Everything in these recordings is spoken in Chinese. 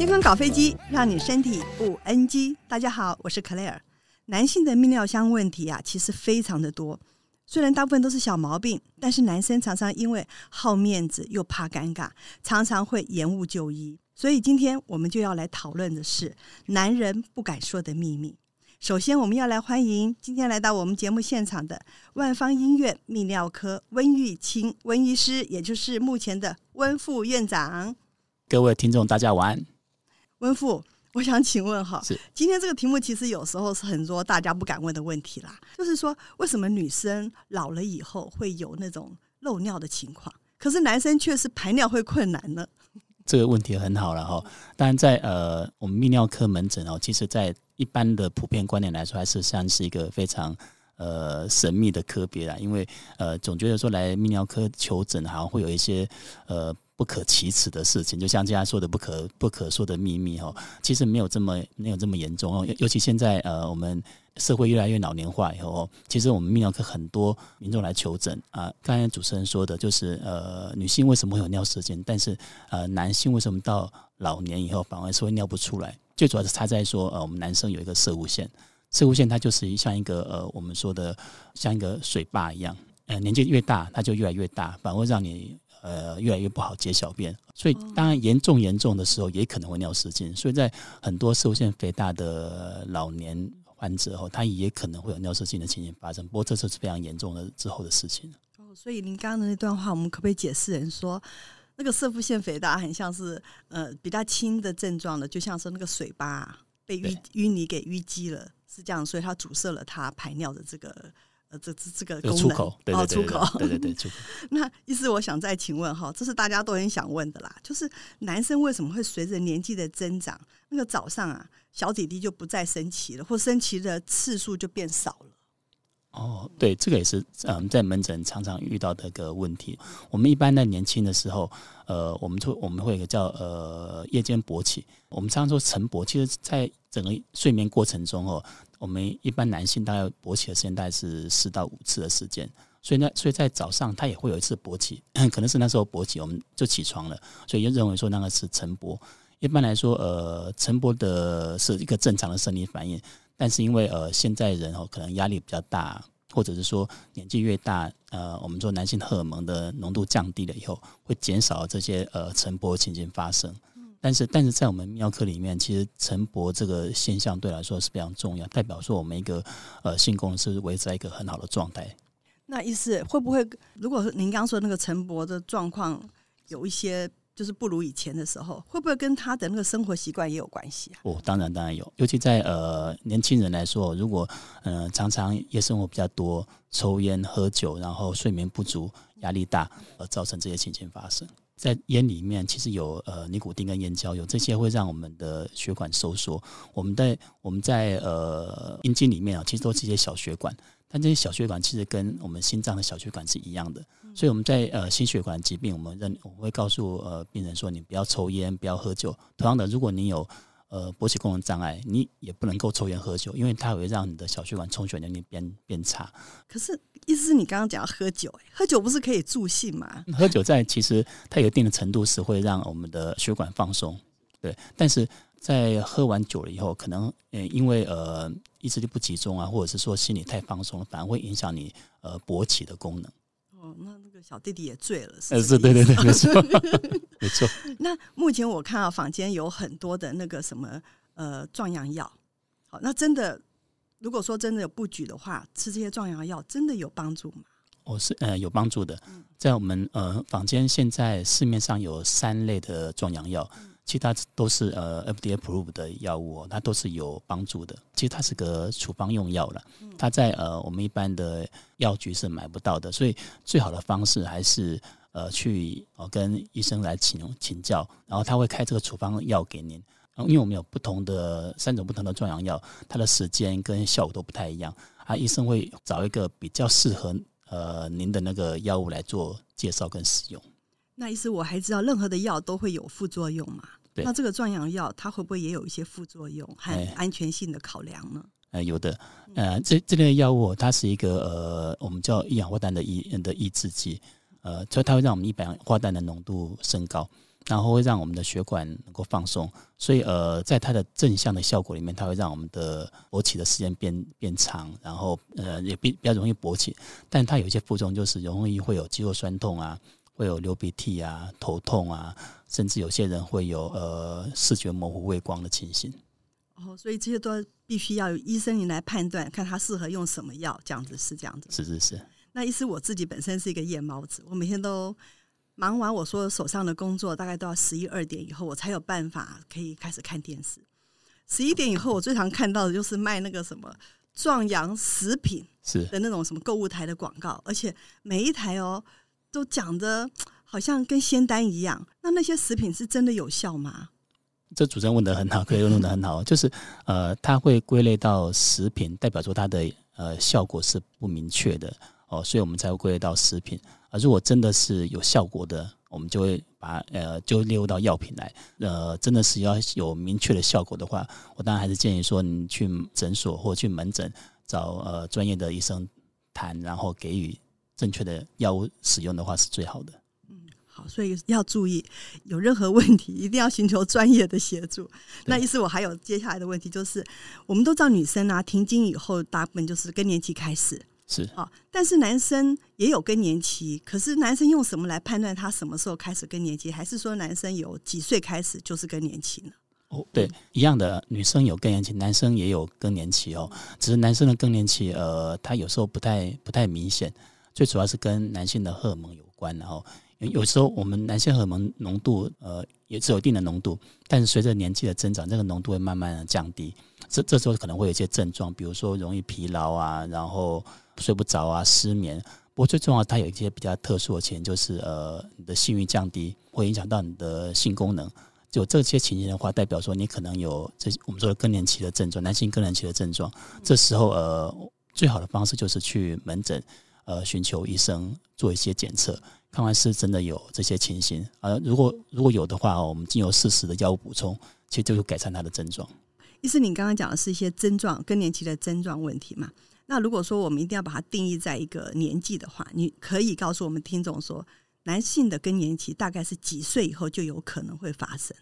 健康搞飞机，让你身体不 NG。大家好，我是克莱尔。男性的泌尿箱问题啊，其实非常的多。虽然大部分都是小毛病，但是男生常常因为好面子又怕尴尬，常常会延误就医。所以今天我们就要来讨论的是男人不敢说的秘密。首先，我们要来欢迎今天来到我们节目现场的万方医院泌尿科温玉清温医师，也就是目前的温副院长。各位听众，大家晚安。温富，我想请问哈，是今天这个题目其实有时候是很多大家不敢问的问题啦，就是说为什么女生老了以后会有那种漏尿的情况，可是男生却是排尿会困难呢？这个问题很好了哈，当然在呃我们泌尿科门诊哦，其实在一般的普遍观念来说，还是算是一个非常呃神秘的科别啦。因为呃总觉得说来泌尿科求诊，好像会有一些呃不可启齿的事情，就像这样说的不可不可说的秘密哈。其实没有这么没有这么严重哦，尤其现在呃我们社会越来越老年化以后，其实我们泌尿科很多民众来求诊啊。刚才主持人说的就是呃女性为什么会有尿失禁，但是呃男性为什么到老年以后反而是会尿不出来？最主要是差在说，呃，我们男生有一个摄护腺，摄护腺它就是像一个呃，我们说的像一个水坝一样，呃，年纪越大，它就越来越大，反而会让你呃越来越不好解小便。所以当然严重严重的时候，也可能会尿失禁。所以在很多射护腺肥大的老年患者后，他也可能会有尿失禁的情形发生。不过这是非常严重的之后的事情。哦，所以您刚刚的那段话，我们可不可以解释人说？那个摄护腺肥大很像是呃比较轻的症状的，就像是那个水坝、啊、被淤淤泥给淤积了，是这样，所以它阻塞了它排尿的这个呃这这这个功能出口，对对对出口，对对对出口。那意思我想再请问哈，这是大家都很想问的啦，就是男生为什么会随着年纪的增长，那个早上啊小弟弟就不再升旗了，或升旗的次数就变少了？哦，对，这个也是嗯，在门诊常常遇到的一个问题。我们一般在年轻的时候，呃，我们就我们会有一个叫呃夜间勃起。我们常常说晨勃，其实在整个睡眠过程中哦，我们一般男性大概勃起的时间大概是四到五次的时间。所以呢，所以在早上他也会有一次勃起，可能是那时候勃起，我们就起床了，所以就认为说那个是晨勃。一般来说，呃，晨勃的是一个正常的生理反应。但是因为呃，现在人哦，可能压力比较大，或者是说年纪越大，呃，我们说男性荷尔蒙的浓度降低了以后，会减少这些呃晨勃情形发生。但是，但是在我们泌尿科里面，其实晨勃这个现象对来说是非常重要，代表说我们一个呃性功能是维持在一个很好的状态。那意思会不会，如果您刚刚说那个晨勃的状况有一些？就是不如以前的时候，会不会跟他的那个生活习惯也有关系啊？哦，当然当然有，尤其在呃年轻人来说，如果嗯、呃、常常夜生活比较多，抽烟喝酒，然后睡眠不足、压力大，而造成这些情形发生。在烟里面其实有呃尼古丁跟烟焦油，这些会让我们的血管收缩。我们在我们在呃阴茎里面啊，其实都是一些小血管。但这些小血管其实跟我们心脏的小血管是一样的，所以我们在呃心血管疾病，我们认我会告诉呃病人说，你不要抽烟，不要喝酒。同样的，如果你有呃勃起功能障碍，你也不能够抽烟喝酒，因为它会让你的小血管充血能力变变差。可是意思是你刚刚讲喝酒，喝酒不是可以助兴吗？喝酒在其实它有一定的程度是会让我们的血管放松，对，但是。在喝完酒了以后，可能呃因为呃意志力不集中啊，或者是说心理太放松了，反而会影响你呃勃起的功能。小弟弟也醉了，是？呃，是，对对对，没错，没错。那目前我看到坊间有很多的那个什么呃壮阳药，好，那真的如果说真的有不举的话，吃这些壮阳药真的有帮助吗？哦，是呃有帮助的，在我们呃坊间现在市面上有三类的壮阳药。嗯其他都是呃 FDA approved 的药物，它都是有帮助的。其实它是个处方用药了，它在呃我们一般的药局是买不到的，所以最好的方式还是呃去呃跟医生来请请教，然后他会开这个处方药给您。因为我们有不同的三种不同的壮阳药，它的时间跟效果都不太一样，啊，医生会找一个比较适合呃您的那个药物来做介绍跟使用。那意思我还知道，任何的药都会有副作用嘛？对那这个壮阳药它会不会也有一些副作用和安全性的考量呢？呃，有的，呃，这这类药物它是一个呃，我们叫一氧化氮的抑的抑制剂，呃，所以它会让我们一氧化氮的浓度升高。然后会让我们的血管能够放松，所以呃，在它的正向的效果里面，它会让我们的勃起的时间变变长，然后呃也比比较容易勃起。但它有一些副作用，就是容易会有肌肉酸痛啊，会有流鼻涕啊、头痛啊，甚至有些人会有呃视觉模糊、畏光的情形。哦，所以这些都必须要有医生您来判断，看他适合用什么药，这样子是这样子。是是是。那意思我自己本身是一个夜猫子，我每天都。忙完我说手上的工作，大概都要十一二点以后，我才有办法可以开始看电视。十一点以后，我最常看到的就是卖那个什么壮阳食品是的那种什么购物台的广告，而且每一台哦都讲的好像跟仙丹一样。那那些食品是真的有效吗？这主持人问得很好，可以问得很好，就是呃，它会归类到食品，代表说它的呃效果是不明确的哦，所以我们才会归类到食品。啊，如果真的是有效果的，我们就会把呃就列入到药品来。呃，真的是要有明确的效果的话，我当然还是建议说你去诊所或去门诊找呃专业的医生谈，然后给予正确的药物使用的话是最好的。嗯，好，所以要注意，有任何问题一定要寻求专业的协助。那意思我还有接下来的问题就是，我们都知道女生啊停经以后大部分就是更年期开始。是啊，但是男生也有更年期，可是男生用什么来判断他什么时候开始更年期？还是说男生有几岁开始就是更年期呢？哦，对，一样的，女生有更年期，男生也有更年期哦。只是男生的更年期，呃，他有时候不太不太明显，最主要是跟男性的荷尔蒙有关，然后有时候我们男性荷尔蒙浓度，呃，也是有一定的浓度，但是随着年纪的增长，这个浓度会慢慢的降低，这这时候可能会有一些症状，比如说容易疲劳啊，然后。睡不着啊，失眠。不过最重要，它有一些比较特殊的情，就是呃，你的性欲降低，会影响到你的性功能。就这些情形的话，代表说你可能有这我们说的更年期的症状，男性更年期的症状。这时候呃，最好的方式就是去门诊，呃，寻求医生做一些检测，看看是真的有这些情形。呃，如果如果有的话，我们经由适时的药物补充，其实就会改善他的症状。医师，你刚刚讲的是一些症状，更年期的症状问题嘛？那如果说我们一定要把它定义在一个年纪的话，你可以告诉我们听众说，男性的更年期大概是几岁以后就有可能会发生？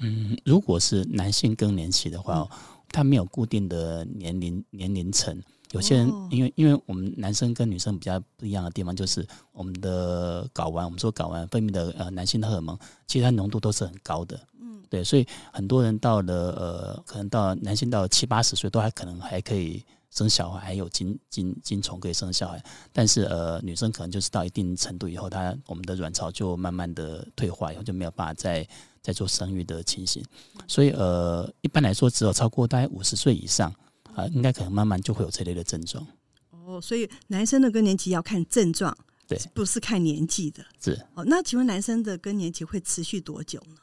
嗯，如果是男性更年期的话，他没有固定的年龄年龄层。有些人因为因为我们男生跟女生比较不一样的地方，就是我们的睾丸，我们说睾丸分泌的呃男性的荷尔蒙，其实它浓度都是很高的。嗯，对，所以很多人到了呃，可能到男性到七八十岁，都还可能还可以。生小孩还有精精精虫可以生小孩，但是呃，女生可能就是到一定程度以后，她我们的卵巢就慢慢的退化，以后就没有办法再再做生育的情形。所以呃，一般来说，只有超过大概五十岁以上啊、呃，应该可能慢慢就会有这类的症状。哦，所以男生的更年期要看症状，对，不是看年纪的。是哦，那请问男生的更年期会持续多久呢？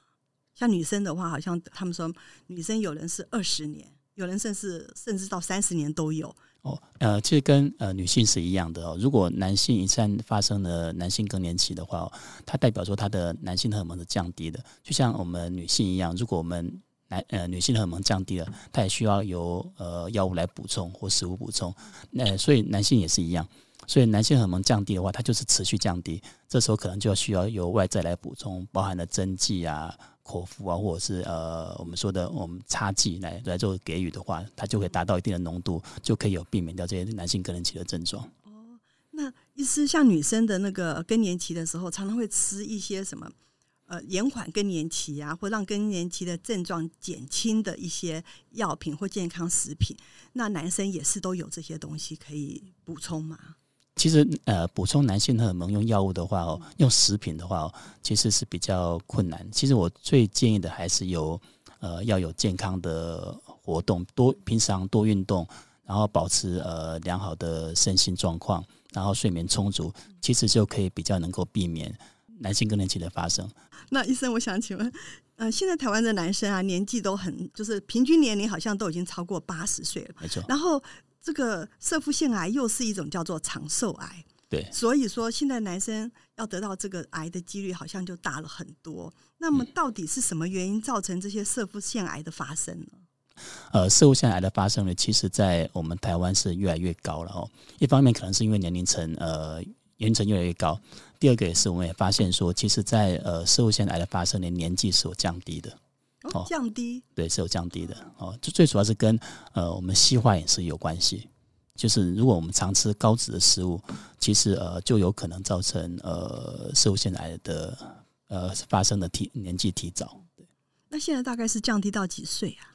像女生的话，好像他们说女生有人是二十年。有人甚至甚至到三十年都有哦，呃，其实跟呃女性是一样的哦。如果男性一旦发生了男性更年期的话，它代表说他的男性荷尔蒙是降低的，就像我们女性一样。如果我们男呃女性荷尔蒙降低了，它也需要由呃药物来补充或食物补充。那、所以男性也是一样，所以男性荷尔蒙降低的话，它就是持续降低，这时候可能就要需要由外在来补充，包含了针剂啊。口服啊，或者是呃，我们说的我们擦剂来来做给予的话，它就会达到一定的浓度，就可以有避免掉这些男性更年期的症状。哦，那意思像女生的那个更年期的时候，常常会吃一些什么呃延缓更年期啊，或让更年期的症状减轻的一些药品或健康食品。那男生也是都有这些东西可以补充吗？其实，呃，补充男性荷尔蒙用药物的话哦，用食品的话哦，其实是比较困难。其实我最建议的还是有，呃，要有健康的活动，多平常多运动，然后保持呃良好的身心状况，然后睡眠充足，其实就可以比较能够避免男性更年期的发生。那医生，我想请问，呃，现在台湾的男生啊，年纪都很，就是平均年龄好像都已经超过八十岁了，没错。然后。这个射腹腺癌又是一种叫做长寿癌，对，所以说现在男生要得到这个癌的几率好像就大了很多。那么到底是什么原因造成这些射腹腺癌的发生呢？呃，射物腺癌的发生呢，其实在我们台湾是越来越高了哦。一方面可能是因为年龄层呃年龄层越来越高。第二个也是，我们也发现说，其实在呃，摄护腺癌的发生的年纪是有降低的。哦，降低？对，是有降低的。哦，就最主要是跟呃，我们西化饮食有关系。就是如果我们常吃高脂的食物，其实呃，就有可能造成呃，摄护腺癌的呃发生的提年纪提早。对。那现在大概是降低到几岁啊？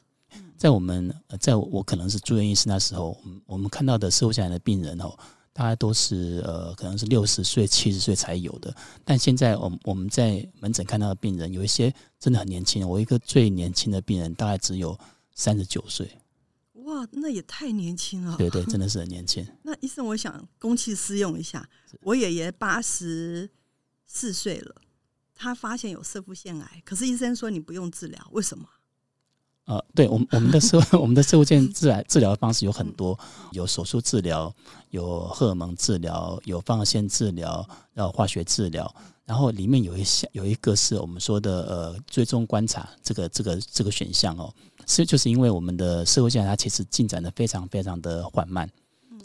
在我们在我可能是住院医师那时候，我们看到的摄护腺癌的病人哦。大概都是呃，可能是六十岁、七十岁才有的。但现在，我我们在门诊看到的病人，有一些真的很年轻。我一个最年轻的病人，大概只有三十九岁。哇，那也太年轻了。对对，真的是很年轻。那医生，我想公器私用一下，我爷爷八十四岁了，他发现有色腹腺癌，可是医生说你不用治疗，为什么？呃，对我们我们的社 我们的社会健治疗治疗的方式有很多，有手术治疗，有荷尔蒙治疗，有放射线治疗，然后化学治疗，然后里面有一项有一个是我们说的呃追踪观察这个这个这个选项哦，是就是因为我们的社会健它其实进展的非常非常的缓慢，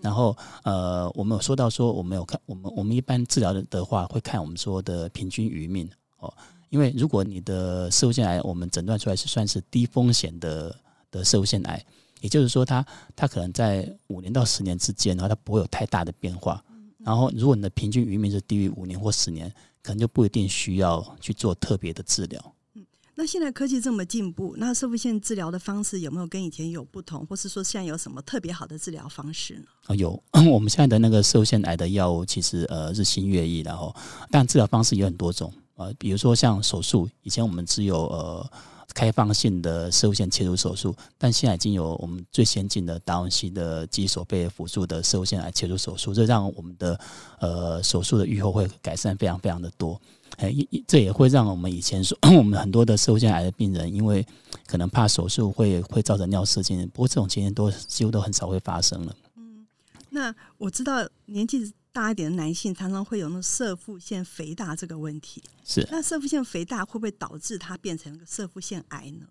然后呃我们有说到说我们有看我们我们一般治疗的的话会看我们说的平均余命哦。因为如果你的摄护腺癌，我们诊断出来是算是低风险的的摄护腺癌，也就是说它，它它可能在五年到十年之间，然后它不会有太大的变化。然后，如果你的平均余命是低于五年或十年，可能就不一定需要去做特别的治疗。嗯，那现在科技这么进步，那摄护腺治疗的方式有没有跟以前有不同，或是说现在有什么特别好的治疗方式呢？啊，有，我们现在的那个摄护腺癌的药物其实呃日新月异，然后但治疗方式有很多种。呃，比如说像手术，以前我们只有呃开放性的摄护腺切除手术，但现在已经有我们最先进的达文西的肌手背辅助的摄护腺癌切除手术，这让我们的呃手术的预后会改善非常非常的多。哎，这也会让我们以前说 我们很多的摄护腺癌的病人，因为可能怕手术会会造成尿失禁，不过这种情形都几乎都很少会发生了。嗯，那我知道年纪。大一点的男性常常会有那射腹腺肥大这个问题，是那射腹腺肥大会不会导致它变成一个摄护腺癌呢？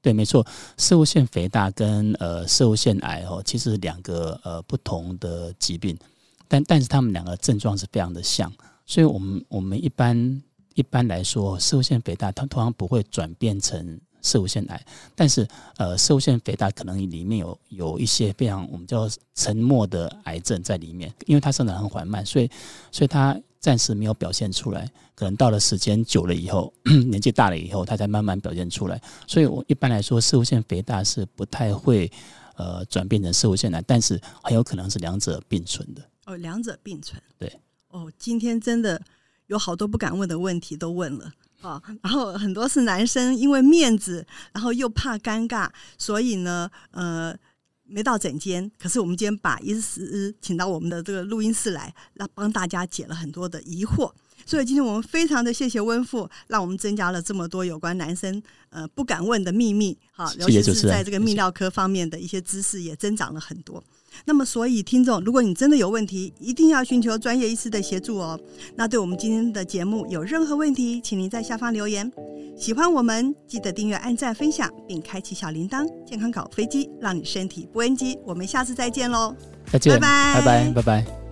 对，没错，射物腺肥大跟呃射物腺癌哦，其实是两个呃不同的疾病，但但是他们两个症状是非常的像，所以我们我们一般一般来说，射物腺肥大它通常不会转变成。摄护腺癌，但是呃，摄护腺肥大可能里面有有一些非常我们叫沉默的癌症在里面，因为它生长很缓慢，所以所以它暂时没有表现出来，可能到了时间久了以后，年纪大了以后，它才慢慢表现出来。所以我一般来说，摄护腺肥大是不太会呃转变成摄护腺癌，但是很有可能是两者并存的。哦，两者并存。对。哦，今天真的有好多不敢问的问题都问了。啊，然后很多是男生，因为面子，然后又怕尴尬，所以呢，呃，没到诊间。可是我们今天把医师请到我们的这个录音室来，那帮大家解了很多的疑惑。所以今天我们非常的谢谢温父，让我们增加了这么多有关男生呃不敢问的秘密。好，尤其是在这个泌尿科方面的一些知识也增长了很多。那么，所以听众，如果你真的有问题，一定要寻求专业医师的协助哦。那对我们今天的节目有任何问题，请您在下方留言。喜欢我们，记得订阅、按赞、分享，并开启小铃铛。健康搞飞机，让你身体不 NG。我们下次再见喽！再见，拜拜，拜拜，拜拜。